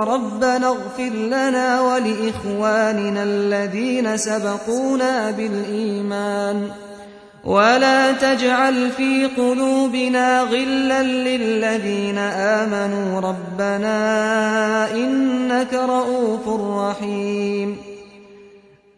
رَبَّنَا اغْفِرْ لَنَا وَلِإِخْوَانِنَا الَّذِينَ سَبَقُونَا بِالْإِيمَانِ. وَلَا تَجْعَلْ فِي قُلُوبِنَا غِلًّا لِّلَّذِينَ آمَنُوا. رَبَّنَا إِنَّكَ رؤوف رَّحِيمٌ.